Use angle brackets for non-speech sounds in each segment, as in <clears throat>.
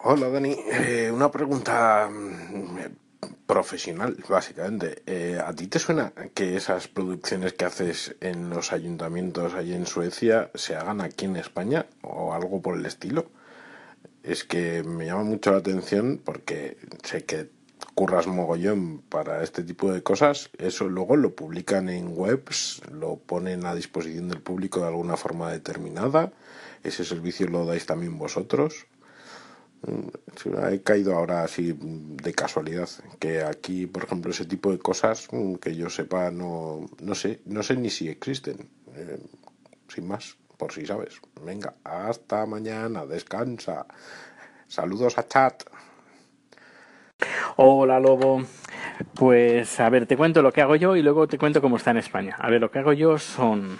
Hola Dani, eh, una pregunta mm, profesional, básicamente. Eh, ¿A ti te suena que esas producciones que haces en los ayuntamientos ahí en Suecia se hagan aquí en España o algo por el estilo? Es que me llama mucho la atención porque sé que curras mogollón para este tipo de cosas. Eso luego lo publican en webs, lo ponen a disposición del público de alguna forma determinada. Ese servicio lo dais también vosotros. He caído ahora así de casualidad que aquí por ejemplo ese tipo de cosas mm, que yo sepa no no sé no sé ni si existen eh, sin más por si sabes. Venga hasta mañana descansa. Saludos a chat. Hola Lobo. Pues a ver, te cuento lo que hago yo y luego te cuento cómo está en España. A ver, lo que hago yo son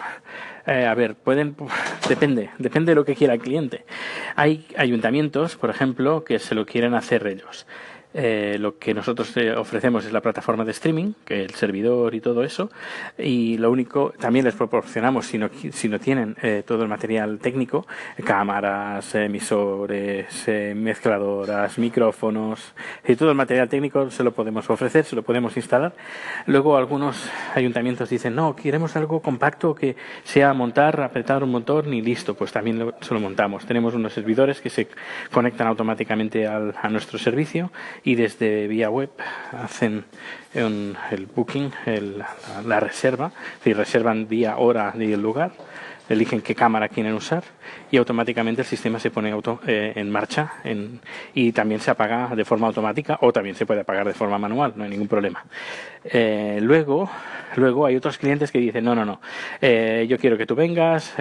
eh, a ver, pueden, depende, depende de lo que quiera el cliente. Hay ayuntamientos, por ejemplo, que se lo quieren hacer ellos. Eh, lo que nosotros eh, ofrecemos es la plataforma de streaming, que el servidor y todo eso, y lo único, también les proporcionamos, si no, si no tienen eh, todo el material técnico, cámaras, emisores, mezcladoras, micrófonos, y todo el material técnico se lo podemos ofrecer, se lo podemos instalar. Luego algunos ayuntamientos dicen, no, queremos algo compacto que sea montar, apretar un motor y listo, pues también lo, se lo montamos. Tenemos unos servidores que se conectan automáticamente al, a nuestro servicio y desde vía web hacen el booking, la, reserva, si reservan día, hora y el lugar, eligen qué cámara quieren usar y automáticamente el sistema se pone auto, eh, en marcha y también se apaga de forma automática o también se puede apagar de forma manual, no hay ningún problema. Eh, luego, luego hay otros clientes que dicen, no, no, no, eh, yo quiero que tú vengas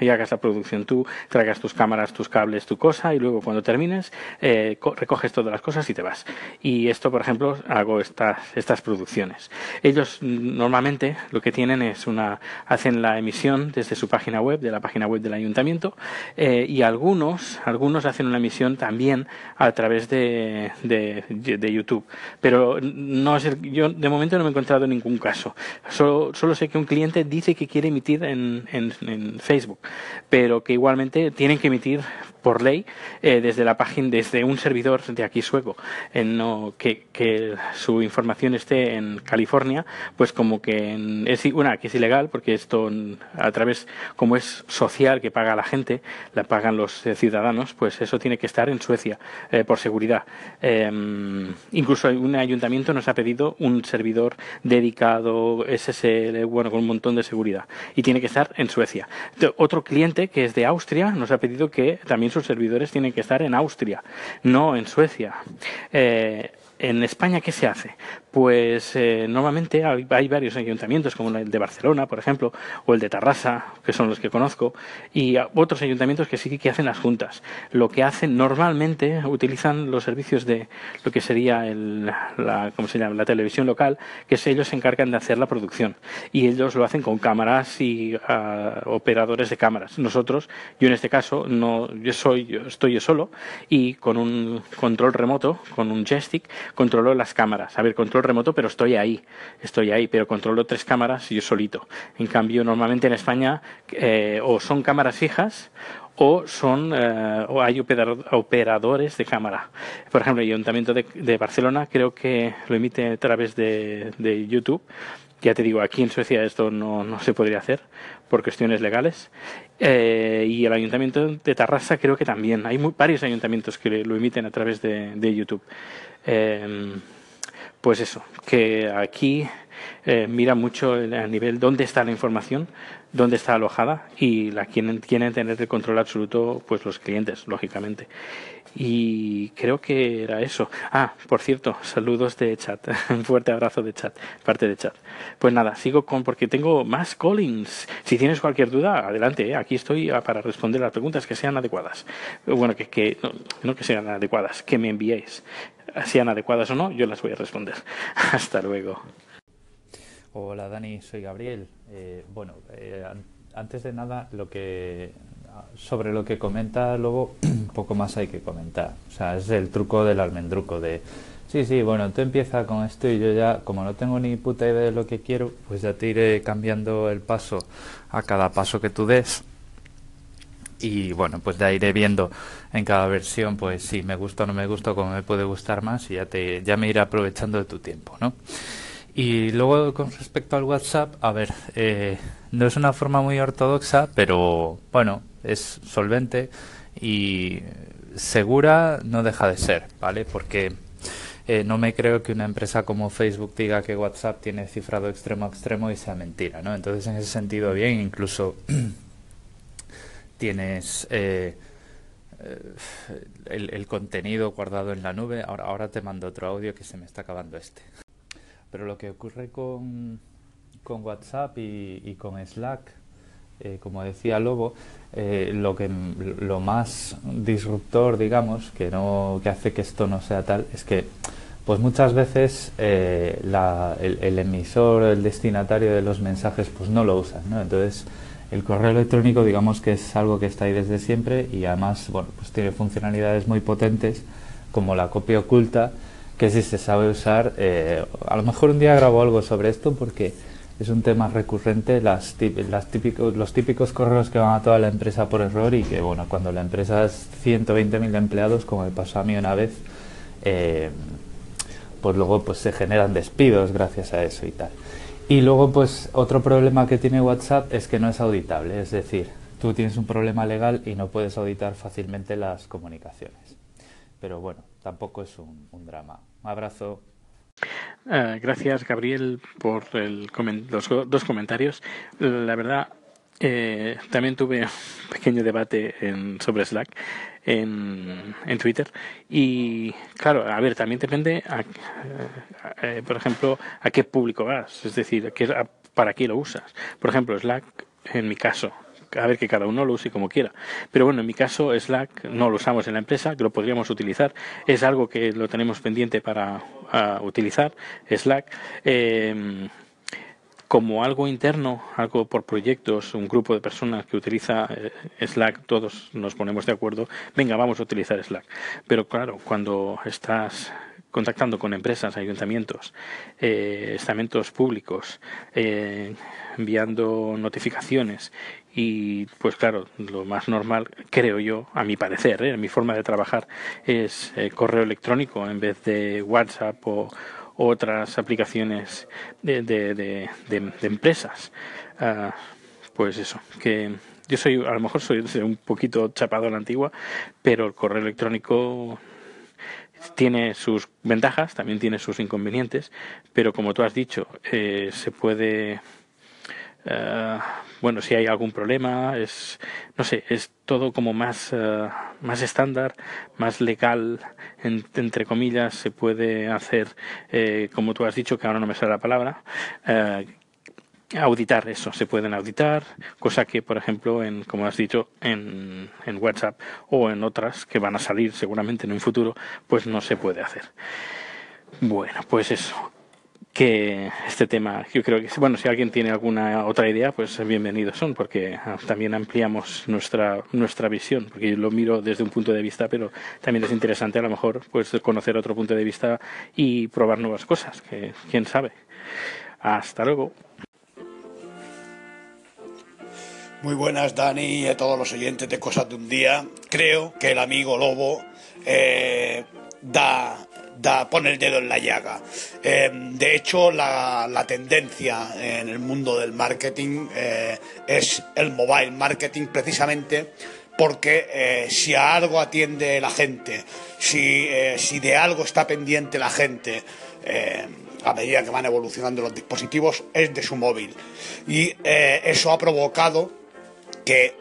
y hagas la producción tú, traigas tus cámaras, tus cables, tu cosa y luego cuando termines recoges todas las cosas y te vas. Y esto, por ejemplo, hago estas, estas producciones. Ellos normalmente lo que tienen es una, hacen la emisión desde su página web, de la página web del ayuntamiento, eh, y algunos, algunos hacen una emisión también a través de, de, YouTube. Pero no es yo de momento no me he encontrado ningún caso. Solo, solo sé que un cliente dice que quiere emitir en, en, Facebook, pero que igualmente tienen que emitir por ley eh, desde la página, desde un servidor de aquí sueco, en no, que, su información esté en California, pues como que es una que es ilegal porque esto a través como es social que paga la gente, la pagan los eh, ciudadanos, pues eso tiene que estar en Suecia eh, por seguridad. Em, incluso un ayuntamiento nos ha pedido un servidor dedicado SSL, bueno, con un montón de seguridad y tiene que estar en Suecia. Otro cliente que es de Austria nos ha pedido que también sus servidores tienen que estar en Austria, no en Suecia. Eh, en España, ¿qué se hace? Pues eh, normalmente hay, varios ayuntamientos, como el de Barcelona, por ejemplo, o el de Tarrasa, que son los que conozco, y otros ayuntamientos que sí que hacen las juntas. Lo que hacen normalmente utilizan los servicios de lo que sería la, ¿cómo se llama? la televisión local, que ellos se encargan de hacer la producción. Y ellos lo hacen con cámaras y ah, operadores de cámaras. Nosotros, yo en este caso, no, yo soy, yo estoy yo solo y con un control remoto, con un joystick, controlo las cámaras. A ver, control remoto, pero estoy ahí, estoy ahí, pero controlo tres cámaras yo solito. En cambio, normalmente en España eh, o son cámaras fijas o son eh, o hay operadores de cámara. Por ejemplo, el Ayuntamiento de, Barcelona creo que lo emite a través de, YouTube. Ya te digo, aquí en Suecia esto no, no se podría hacer por cuestiones legales. Eh, y el Ayuntamiento de Tarrasa creo que también. Hay varios ayuntamientos que lo emiten a través de, de YouTube. Em, pues eso, que aquí eh, mira mucho a nivel dónde está la información, dónde está alojada y la quieren, quieren tener el control absoluto pues los clientes, lógicamente. Y creo que era eso. Ah, por cierto, saludos de chat. <laughs> Un fuerte abrazo de chat, parte de chat. Pues nada, sigo con porque tengo más callings. Si tienes cualquier duda, adelante. ¿eh? Aquí estoy ah, para responder las preguntas que sean adecuadas. Bueno, que, que no, que sean adecuadas, que me enviéis. Sean adecuadas o no, yo las voy a responder. <laughs> Hasta luego. Hola Dani, soy Gabriel. Eh, bueno, eh, antes de nada, lo que sobre lo que comenta luego <clears throat> poco más hay que comentar. O sea, es el truco del almendruco de sí, sí, bueno, tú empieza con esto y yo ya, como no tengo ni puta idea de lo que quiero, pues ya te iré cambiando el paso a cada paso que tú des. y bueno, pues ya iré viendo en cada versión, pues si me gusta o no me gusta, cómo me puede gustar más y ya, te, ya me iré aprovechando de tu tiempo, ¿no? Y luego con respecto al WhatsApp, a ver, eh, no es una forma muy ortodoxa, pero bueno, es solvente y segura no deja de ser, ¿vale? Porque eh, no me creo que una empresa como Facebook diga que WhatsApp tiene cifrado extremo a extremo y sea mentira, ¿no? Entonces, en ese sentido, bien, incluso <clears throat> tienes eh, eh, el, contenido guardado en la nube. Ahora, ahora te mando otro audio que se me está acabando este. Pero lo que ocurre con, con WhatsApp y, con Slack, eh, como decía Lobo, lo que lo más disruptor, digamos, que no que hace que esto no sea tal, es que pues muchas veces el, el, emisor, el destinatario de los mensajes, pues no lo usan, ¿no? Entonces el correo electrónico, digamos que es algo que está ahí desde siempre y además, bueno, pues tiene funcionalidades muy potentes como la copia oculta, que si se sabe usar, eh, a lo mejor un día grabo algo sobre esto porque es un tema recurrente, las, las los típicos correos que van a toda la empresa por error y que, bueno, cuando la empresa es 120.000 empleados, como me pasó a mí una vez, eh, pues luego pues se generan despidos gracias a eso y tal. Y luego, pues, otro problema que tiene WhatsApp es que no es auditable. Es decir, tú tienes un problema legal y no puedes auditar fácilmente las comunicaciones. Pero bueno, tampoco es un, drama. Un abrazo. Eh, gracias, Gabriel, por el los dos comentarios. La verdad, eh, también tuve un <laughs> pequeño debate en, sobre Slack en, en Twitter. Y claro, a ver, también depende, eh, por ejemplo, a qué público vas, es decir, para qué lo usas. Por ejemplo, Slack, en mi caso, a ver que cada uno lo use como quiera. Pero bueno, en mi caso Slack no lo usamos en la empresa, que lo podríamos utilizar. Es algo que lo tenemos pendiente para utilizar, Slack. Eh, como algo interno, algo por proyectos, un grupo de personas que utiliza eh, Slack, todos nos ponemos de acuerdo, venga, vamos a utilizar Slack. Pero claro, cuando estás contactando con empresas, ayuntamientos, eh, estamentos públicos, eh, enviando notificaciones y pues claro, lo más normal, creo yo, a mi parecer, ¿eh? mi forma de trabajar es correo electrónico en vez de WhatsApp o, otras aplicaciones de, de, de, empresas. Ah, pues eso, que yo soy, a lo mejor soy un poquito chapado a la antigua, pero el correo electrónico tiene sus ventajas, también tiene sus inconvenientes, pero como tú has dicho, eh, se puede eh, bueno, si hay algún problema, es, no sé, es todo como más, eh, más estándar, más legal, entre comillas, se puede hacer, eh, como tú has dicho, que ahora no me sale la palabra, auditar eso, se pueden auditar, cosa que, por ejemplo, en, como has dicho, en, en WhatsApp o en otras que van a salir seguramente en un futuro, pues no se puede hacer. Bueno, pues eso que este tema, yo creo que, bueno, si alguien tiene alguna otra idea, pues bienvenidos son, porque ah, también ampliamos nuestra, nuestra visión, porque yo lo miro desde un punto de vista, pero también es interesante a lo mejor pues conocer otro punto de vista y probar nuevas cosas, que quién sabe. Hasta luego. Muy buenas, Dani, y a todos los oyentes de Cosas de un Día. Creo que el amigo Lobo eh, da da, pone el dedo en la llaga. Eh, de hecho, la, tendencia en el mundo del marketing eh, es el mobile marketing precisamente porque eh, si a algo atiende la gente, si, si de algo está pendiente la gente, a medida que van evolucionando los dispositivos, es de su móvil. Y eso ha provocado que eh,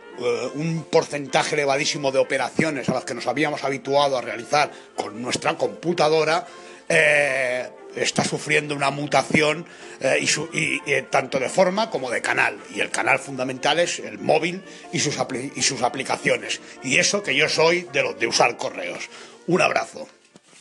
un porcentaje elevadísimo de operaciones a las que nos habíamos habituado a realizar con nuestra computadora eh, está sufriendo una mutación eh, y, tanto de forma como de canal. Y el canal fundamental es el móvil y sus, y sus aplicaciones. Y eso que yo soy de los de usar correos. Un abrazo.